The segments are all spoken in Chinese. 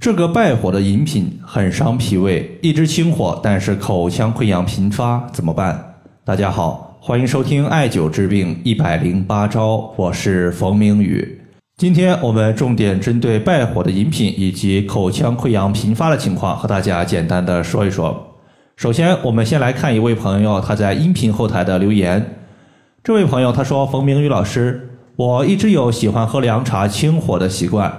这个败火的饮品很伤脾胃，一直清火，但是口腔溃疡频发，怎么办？大家好，欢迎收听艾灸治病一百零八招，我是冯明宇。今天我们重点针对败火的饮品以及口腔溃疡频发的情况，和大家简单的说一说。首先，我们先来看一位朋友他在音频后台的留言。这位朋友他说：“冯明宇老师，我一直有喜欢喝凉茶清火的习惯。”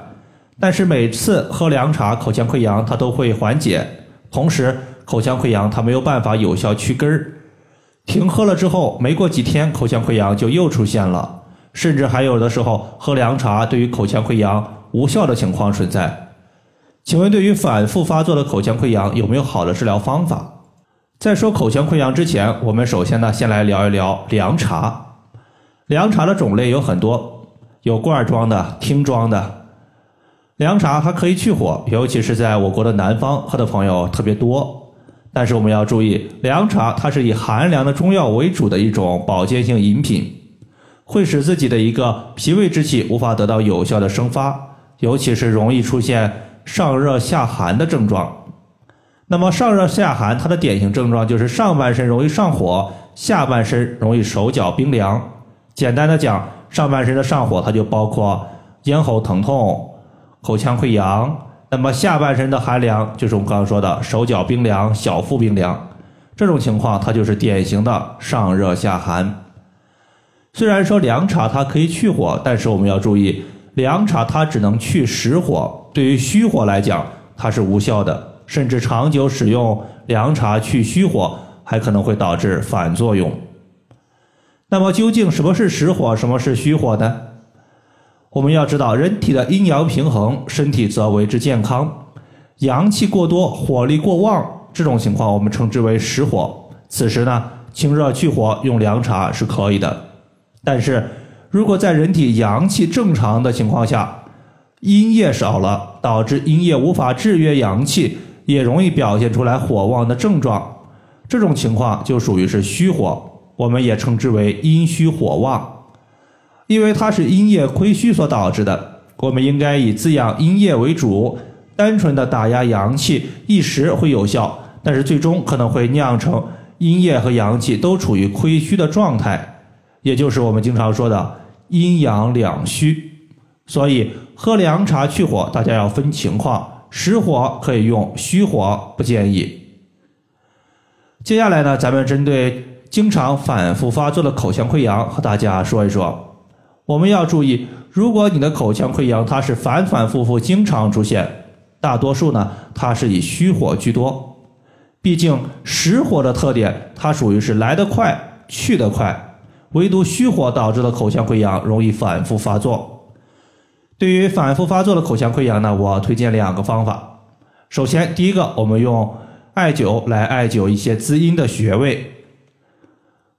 但是每次喝凉茶，口腔溃疡它都会缓解，同时口腔溃疡它没有办法有效去根儿。停喝了之后，没过几天，口腔溃疡就又出现了，甚至还有的时候喝凉茶对于口腔溃疡无效的情况存在。请问，对于反复发作的口腔溃疡，有没有好的治疗方法？在说口腔溃疡之前，我们首先呢，先来聊一聊凉茶。凉茶的种类有很多，有罐装的、听装的。凉茶它可以去火，尤其是在我国的南方喝的朋友特别多。但是我们要注意，凉茶它是以寒凉的中药为主的一种保健性饮品，会使自己的一个脾胃之气无法得到有效的生发，尤其是容易出现上热下寒的症状。那么上热下寒，它的典型症状就是上半身容易上火，下半身容易手脚冰凉。简单的讲，上半身的上火，它就包括咽喉疼痛。口腔溃疡，那么下半身的寒凉就是我们刚刚说的手脚冰凉、小腹冰凉，这种情况它就是典型的上热下寒。虽然说凉茶它可以去火，但是我们要注意，凉茶它只能去实火，对于虚火来讲它是无效的，甚至长久使用凉茶去虚火还可能会导致反作用。那么究竟什么是实火，什么是虚火呢？我们要知道，人体的阴阳平衡，身体则为之健康。阳气过多，火力过旺，这种情况我们称之为实火。此时呢，清热去火用凉茶是可以的。但是如果在人体阳气正常的情况下，阴液少了，导致阴液无法制约阳气，也容易表现出来火旺的症状。这种情况就属于是虚火，我们也称之为阴虚火旺。因为它是阴液亏虚所导致的，我们应该以滋养阴液为主，单纯的打压阳气一时会有效，但是最终可能会酿成阴液和阳气都处于亏虚的状态，也就是我们经常说的阴阳两虚。所以喝凉茶去火，大家要分情况，实火可以用，虚火不建议。接下来呢，咱们针对经常反复发作的口腔溃疡，和大家说一说。我们要注意，如果你的口腔溃疡它是反反复复、经常出现，大多数呢它是以虚火居多。毕竟实火的特点，它属于是来得快、去得快，唯独虚火导致的口腔溃疡容易反复发作。对于反复发作的口腔溃疡呢，我推荐两个方法。首先，第一个，我们用艾灸来艾灸一些滋阴的穴位。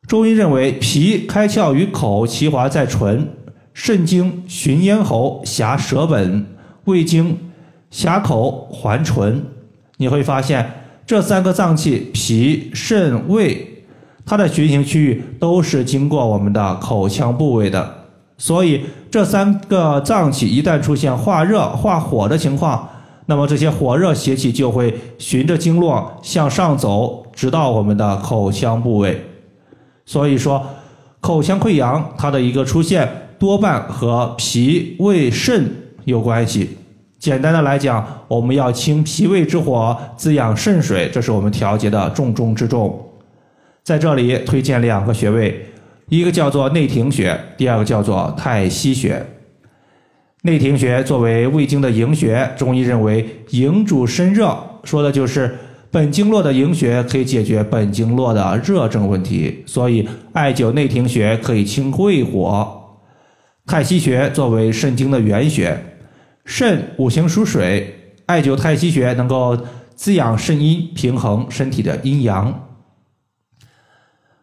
中医认为，脾开窍于口，其华在唇；肾经循咽喉，狭舌本；胃经狭口，环唇。你会发现，这三个脏器——脾、肾、胃，它的循行区域都是经过我们的口腔部位的。所以，这三个脏器一旦出现化热、化火的情况，那么这些火热邪气就会循着经络向上走，直到我们的口腔部位。所以说，口腔溃疡它的一个出现多半和脾胃肾有关系。简单的来讲，我们要清脾胃之火，滋养肾水，这是我们调节的重中之重。在这里推荐两个穴位，一个叫做内庭穴，第二个叫做太溪穴。内庭穴作为胃经的营穴，中医认为营主身热，说的就是。本经络的营穴可以解决本经络的热症问题，所以艾灸内庭穴可以清胃火。太溪穴作为肾经的原穴，肾五行属水，艾灸太溪穴能够滋养肾阴，平衡身体的阴阳。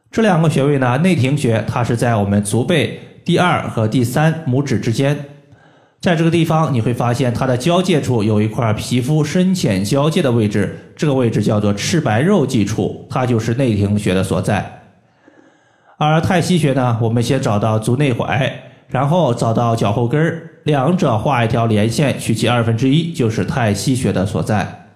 这两个穴位呢，内庭穴它是在我们足背第二和第三拇指之间。在这个地方，你会发现它的交界处有一块皮肤深浅交界的位置，这个位置叫做赤白肉际处，它就是内庭穴的所在。而太溪穴呢，我们先找到足内踝，然后找到脚后跟儿，两者画一条连线，取其二分之一，就是太溪穴的所在。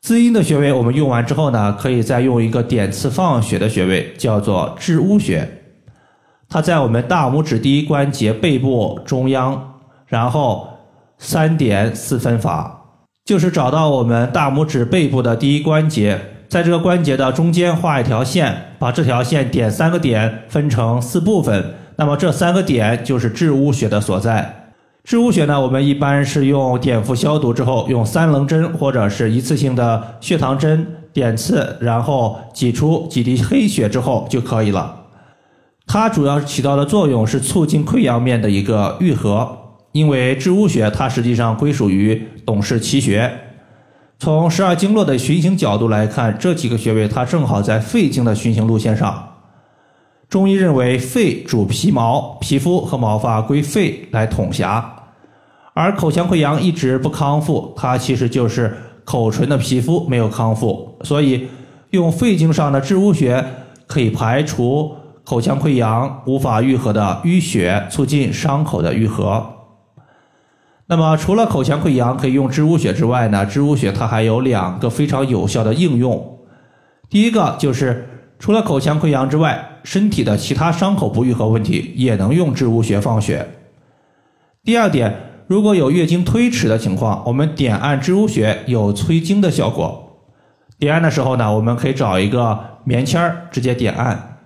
滋阴的穴位我们用完之后呢，可以再用一个点刺放血的穴位，叫做治污穴。它在我们大拇指第一关节背部中央，然后三点四分法，就是找到我们大拇指背部的第一关节，在这个关节的中间画一条线，把这条线点三个点，分成四部分。那么这三个点就是治污穴的所在。治污穴呢，我们一般是用碘伏消毒之后，用三棱针或者是一次性的血糖针点刺，然后挤出几滴黑血之后就可以了。它主要起到的作用是促进溃疡面的一个愈合，因为治污穴它实际上归属于董氏奇穴。从十二经络的循行角度来看，这几个穴位它正好在肺经的循行路线上。中医认为肺主皮毛，皮肤和毛发归肺来统辖，而口腔溃疡一直不康复，它其实就是口唇的皮肤没有康复，所以用肺经上的治污穴可以排除。口腔溃疡无法愈合的淤血，促进伤口的愈合。那么，除了口腔溃疡可以用治污血之外呢？治污血它还有两个非常有效的应用。第一个就是，除了口腔溃疡之外，身体的其他伤口不愈合问题也能用治污穴放血。第二点，如果有月经推迟的情况，我们点按治污穴有催经的效果。点按的时候呢，我们可以找一个棉签儿直接点按。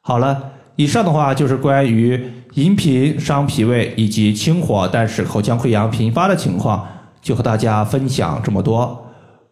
好了，以上的话就是关于饮品伤脾胃以及清火，但是口腔溃疡频发的情况，就和大家分享这么多。